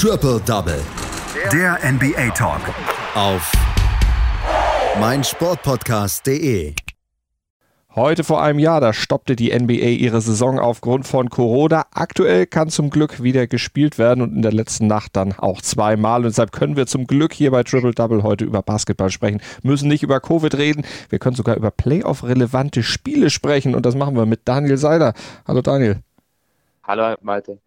Triple Double. Der NBA Talk. Auf meinsportpodcast.de. Heute vor einem Jahr, da stoppte die NBA ihre Saison aufgrund von Corona. Aktuell kann zum Glück wieder gespielt werden und in der letzten Nacht dann auch zweimal. Und deshalb können wir zum Glück hier bei Triple Double heute über Basketball sprechen. Müssen nicht über Covid reden. Wir können sogar über Playoff-relevante Spiele sprechen und das machen wir mit Daniel Seiler. Hallo Daniel. Hallo Malte.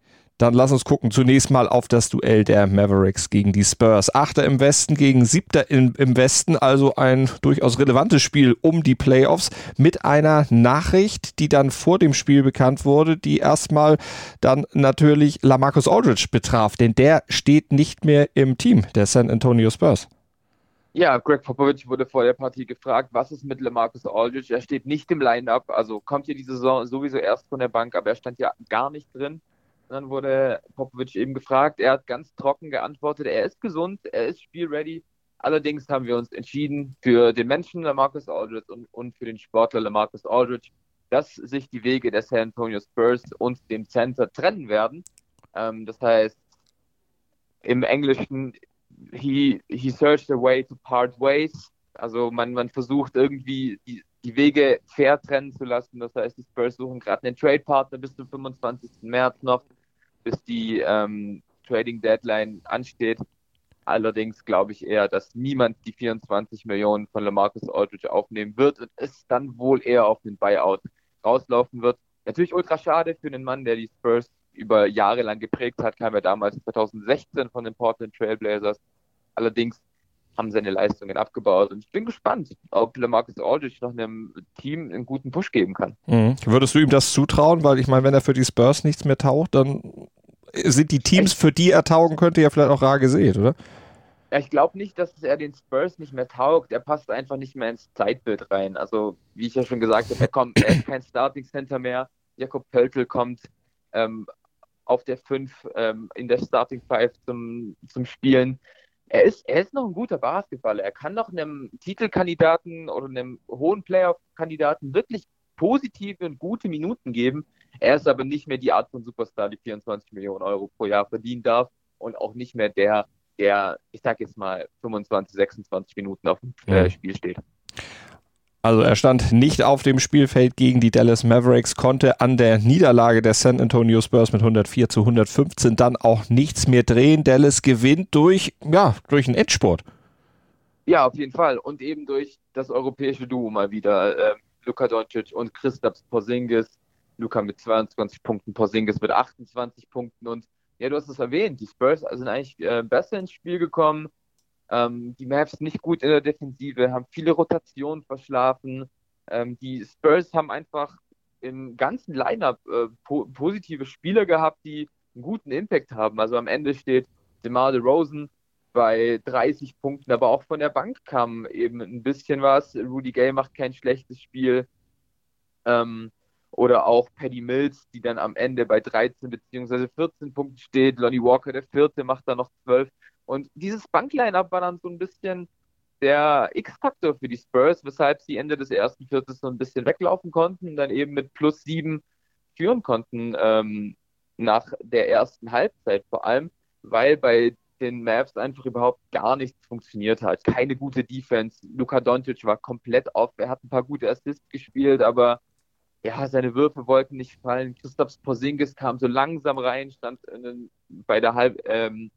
Dann lass uns gucken zunächst mal auf das Duell der Mavericks gegen die Spurs. Achter im Westen gegen Siebter im, im Westen, also ein durchaus relevantes Spiel um die Playoffs mit einer Nachricht, die dann vor dem Spiel bekannt wurde, die erstmal dann natürlich Lamarcus Aldridge betraf, denn der steht nicht mehr im Team der San Antonio Spurs. Ja, Greg Popovich wurde vor der Partie gefragt, was ist mit Lamarcus Aldridge? Er steht nicht im Line-Up, also kommt hier die Saison sowieso erst von der Bank, aber er stand ja gar nicht drin. Dann wurde Popovic eben gefragt. Er hat ganz trocken geantwortet, er ist gesund, er ist spielready. Allerdings haben wir uns entschieden für den Menschen Lamarcus Aldridge und, und für den Sportler Lamarcus Aldridge, dass sich die Wege der San Antonio Spurs und dem Center trennen werden. Ähm, das heißt, im Englischen, he, he searched a way to part ways. Also man, man versucht irgendwie die, die Wege fair trennen zu lassen. Das heißt, die Spurs suchen gerade einen Trade-Partner bis zum 25. März noch bis die ähm, Trading Deadline ansteht. Allerdings glaube ich eher, dass niemand die 24 Millionen von Lamarcus Aldridge aufnehmen wird und es dann wohl eher auf den Buyout rauslaufen wird. Natürlich ultra schade für einen Mann, der die Spurs über Jahre lang geprägt hat, kam er damals 2016 von den Portland Trailblazers. Allerdings haben seine Leistungen abgebaut. Und ich bin gespannt, ob Lamarcus Aldridge noch einem Team einen guten Push geben kann. Mhm. Würdest du ihm das zutrauen? Weil ich meine, wenn er für die Spurs nichts mehr taucht, dann sind die Teams, für die er taugen könnte, ja vielleicht auch rar gesät, oder? Ja, ich glaube nicht, dass er den Spurs nicht mehr taugt. Er passt einfach nicht mehr ins Zeitbild rein. Also, wie ich ja schon gesagt habe, er, kommt, er ist kein Starting Center mehr. Jakob Pöltl kommt ähm, auf der 5 ähm, in der Starting 5 zum, zum Spielen er ist, er ist noch ein guter Basketballer. Er kann noch einem Titelkandidaten oder einem hohen Playoff-Kandidaten wirklich positive und gute Minuten geben. Er ist aber nicht mehr die Art von Superstar, die 24 Millionen Euro pro Jahr verdienen darf und auch nicht mehr der, der, ich sag jetzt mal, 25, 26 Minuten auf dem äh, Spiel steht. Also er stand nicht auf dem Spielfeld gegen die Dallas Mavericks, konnte an der Niederlage der San Antonio Spurs mit 104 zu 115 dann auch nichts mehr drehen. Dallas gewinnt durch, ja, durch einen Endsport. Ja, auf jeden Fall. Und eben durch das europäische Duo mal wieder. Äh, Luka Doncic und Christaps Porzingis. Luka mit 22 Punkten, Porzingis mit 28 Punkten. Und ja, du hast es erwähnt, die Spurs sind eigentlich äh, besser ins Spiel gekommen ähm, die Mavs nicht gut in der Defensive, haben viele Rotationen verschlafen. Ähm, die Spurs haben einfach im ganzen Lineup äh, po positive Spieler gehabt, die einen guten Impact haben. Also am Ende steht DeMar DeRozan bei 30 Punkten, aber auch von der Bank kam eben ein bisschen was. Rudy Gay macht kein schlechtes Spiel. Ähm, oder auch Paddy Mills, die dann am Ende bei 13 bzw. 14 Punkten steht. Lonnie Walker, der vierte, macht dann noch 12. Und dieses Bankline-Up war dann so ein bisschen der X-Faktor für die Spurs, weshalb sie Ende des ersten Viertels so ein bisschen weglaufen konnten und dann eben mit plus sieben führen konnten ähm, nach der ersten Halbzeit vor allem, weil bei den Mavs einfach überhaupt gar nichts funktioniert hat. Keine gute Defense. Luka Doncic war komplett off. Er hat ein paar gute Assists gespielt, aber ja, seine Würfe wollten nicht fallen. Christoph Porzingis kam so langsam rein, stand in, bei der Halb, ähm,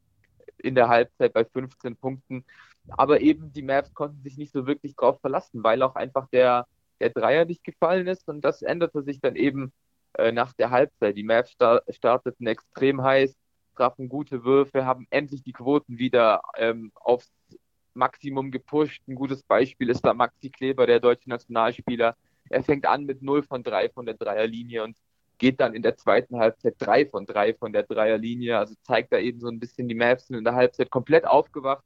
in der Halbzeit bei 15 Punkten. Aber eben die Mavs konnten sich nicht so wirklich drauf verlassen, weil auch einfach der, der Dreier nicht gefallen ist. Und das änderte sich dann eben äh, nach der Halbzeit. Die Mavs star starteten extrem heiß, trafen gute Würfe, haben endlich die Quoten wieder ähm, aufs Maximum gepusht. Ein gutes Beispiel ist da Maxi Kleber, der deutsche Nationalspieler. Er fängt an mit 0 von 3 von der Dreierlinie und geht dann in der zweiten Halbzeit drei von drei von der Dreierlinie. Also zeigt da eben so ein bisschen, die Mavs sind in der Halbzeit komplett aufgewacht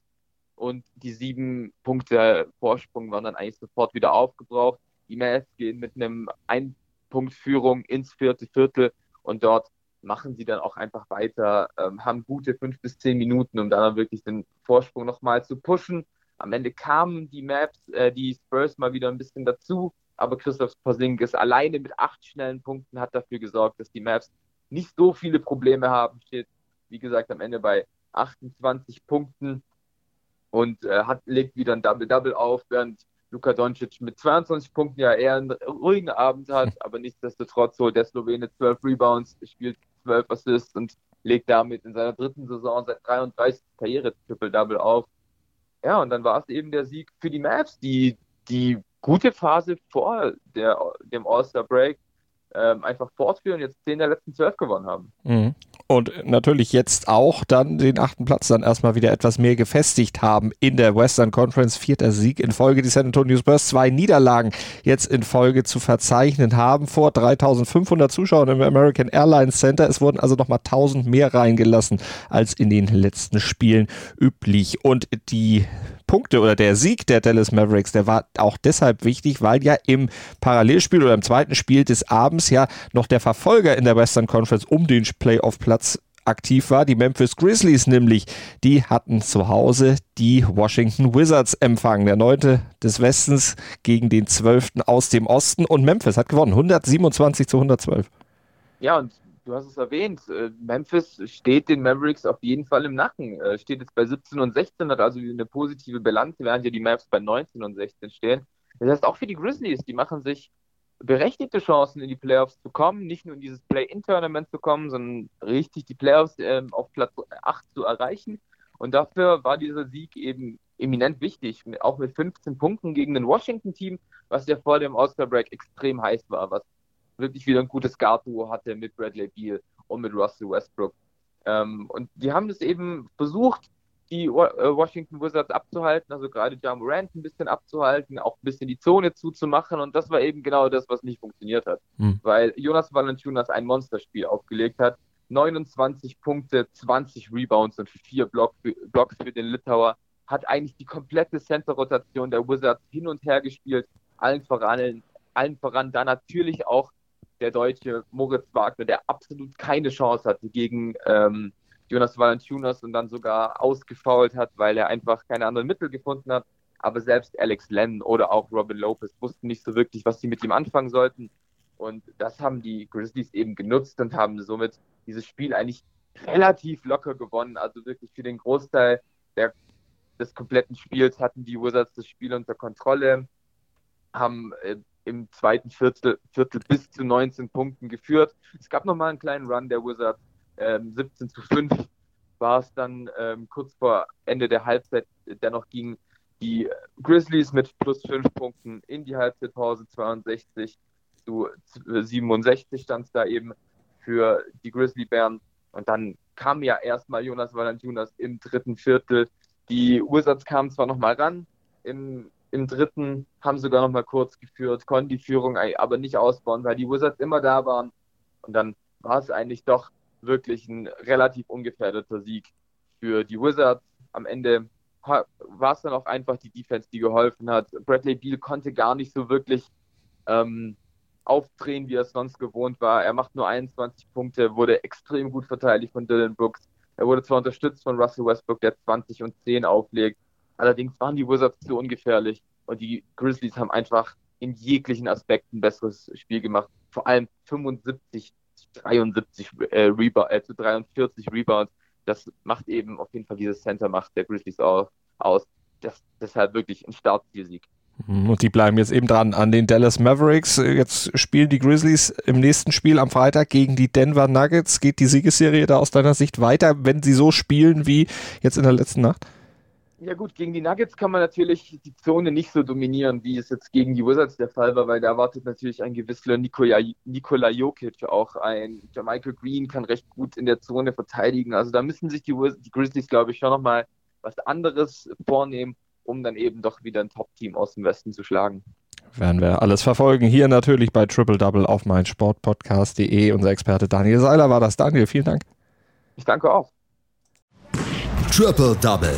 und die sieben Punkte Vorsprung waren dann eigentlich sofort wieder aufgebraucht. Die Mavs gehen mit einem Ein-Punkt-Führung ins vierte Viertel und dort machen sie dann auch einfach weiter, ähm, haben gute fünf bis zehn Minuten, um dann wirklich den Vorsprung nochmal zu pushen. Am Ende kamen die Maps, äh, die Spurs mal wieder ein bisschen dazu, aber Christoph Porzingis alleine mit acht schnellen Punkten hat dafür gesorgt, dass die Mavs nicht so viele Probleme haben. Steht, wie gesagt, am Ende bei 28 Punkten und äh, hat, legt wieder ein Double-Double auf, während Luka Doncic mit 22 Punkten ja eher einen ruhigen Abend hat, aber nichtsdestotrotz holt der Slowene 12 Rebounds, spielt 12 Assists und legt damit in seiner dritten Saison seit 33 Karriere Triple-Double auf. Ja, und dann war es eben der Sieg für die Mavs, die die gute Phase vor der, dem All-Star-Break ähm, einfach fortführen, jetzt 10 der letzten 12 gewonnen haben. Mhm. Und natürlich jetzt auch dann den achten Platz dann erstmal wieder etwas mehr gefestigt haben in der Western Conference. Vierter Sieg in Folge. Die San Antonio Spurs zwei Niederlagen jetzt in Folge zu verzeichnen haben vor 3500 Zuschauern im American Airlines Center. Es wurden also nochmal 1000 mehr reingelassen als in den letzten Spielen üblich. Und die Punkte oder der Sieg der Dallas Mavericks, der war auch deshalb wichtig, weil ja im Parallelspiel oder im zweiten Spiel des Abends ja noch der Verfolger in der Western Conference um den Playoff-Platz aktiv war. Die Memphis Grizzlies nämlich, die hatten zu Hause die Washington Wizards empfangen. Der neunte des Westens gegen den zwölften aus dem Osten und Memphis hat gewonnen. 127 zu 112. Ja, und du hast es erwähnt, äh, Memphis steht den Mavericks auf jeden Fall im Nacken. Äh, steht jetzt bei 17 und 16, hat also eine positive Bilanz, während ja die Mavs bei 19 und 16 stehen. Das heißt auch für die Grizzlies, die machen sich berechtigte Chancen in die Playoffs zu kommen, nicht nur in dieses Play-In-Tournament zu kommen, sondern richtig die Playoffs äh, auf Platz 8 zu erreichen. Und dafür war dieser Sieg eben eminent wichtig, auch mit 15 Punkten gegen ein Washington-Team, was ja vor dem All-Star-Break extrem heiß war, was wirklich wieder ein gutes Guard-Duo hatte mit Bradley Beal und mit Russell Westbrook. Ähm, und die haben das eben versucht, die äh, Washington Wizards abzuhalten, also gerade Ja Morant ein bisschen abzuhalten, auch ein bisschen die Zone zuzumachen. Und das war eben genau das, was nicht funktioniert hat, mhm. weil Jonas Valanciunas ein Monsterspiel aufgelegt hat, 29 Punkte, 20 Rebounds und vier Block, Blocks für den Litauer, hat eigentlich die komplette Center-Rotation der Wizards hin und her gespielt, allen voran, allen voran da natürlich auch der Deutsche Moritz Wagner, der absolut keine Chance hatte gegen ähm, Jonas Valanciunas und dann sogar ausgefault hat, weil er einfach keine anderen Mittel gefunden hat. Aber selbst Alex Len oder auch Robin Lopez wussten nicht so wirklich, was sie mit ihm anfangen sollten. Und das haben die Grizzlies eben genutzt und haben somit dieses Spiel eigentlich relativ locker gewonnen. Also wirklich für den Großteil der, des kompletten Spiels hatten die Wizards das Spiel unter Kontrolle, haben äh, im zweiten Viertel, Viertel bis zu 19 Punkten geführt. Es gab nochmal einen kleinen Run der Wizards, ähm, 17 zu 5 war es dann ähm, kurz vor Ende der Halbzeit, dennoch gingen die Grizzlies mit plus 5 Punkten in die Halbzeitpause 62 zu 67 stand es da eben für die Grizzly Bären. Und dann kam ja erstmal Jonas Valanciunas im dritten Viertel. Die Wizards kamen zwar nochmal ran, im im dritten haben sogar noch mal kurz geführt, konnten die Führung aber nicht ausbauen, weil die Wizards immer da waren. Und dann war es eigentlich doch wirklich ein relativ ungefährdeter Sieg für die Wizards. Am Ende war es dann auch einfach die Defense, die geholfen hat. Bradley Beal konnte gar nicht so wirklich ähm, aufdrehen, wie er es sonst gewohnt war. Er macht nur 21 Punkte, wurde extrem gut verteidigt von Dylan Brooks. Er wurde zwar unterstützt von Russell Westbrook, der 20 und 10 auflegt, Allerdings waren die Wizards zu ungefährlich und die Grizzlies haben einfach in jeglichen Aspekten ein besseres Spiel gemacht. Vor allem 75 73 äh, Rebound, äh, zu 43 Rebounds. Das macht eben auf jeden Fall diese Center-Macht der Grizzlies auch aus. Das, deshalb wirklich ein Startzielsieg. Mhm, und die bleiben jetzt eben dran an den Dallas Mavericks. Jetzt spielen die Grizzlies im nächsten Spiel am Freitag gegen die Denver Nuggets. Geht die Siegesserie da aus deiner Sicht weiter, wenn sie so spielen wie jetzt in der letzten Nacht? Ja gut, gegen die Nuggets kann man natürlich die Zone nicht so dominieren, wie es jetzt gegen die Wizards der Fall war, weil da erwartet natürlich ein gewisser Nikola, Nikola Jokic, auch ein Michael Green kann recht gut in der Zone verteidigen. Also da müssen sich die, die Grizzlies, glaube ich, schon nochmal was anderes vornehmen, um dann eben doch wieder ein Top-Team aus dem Westen zu schlagen. Werden wir alles verfolgen. Hier natürlich bei Triple Double auf meinsportpodcast.de. Unser Experte Daniel Seiler war das. Daniel, vielen Dank. Ich danke auch. Triple Double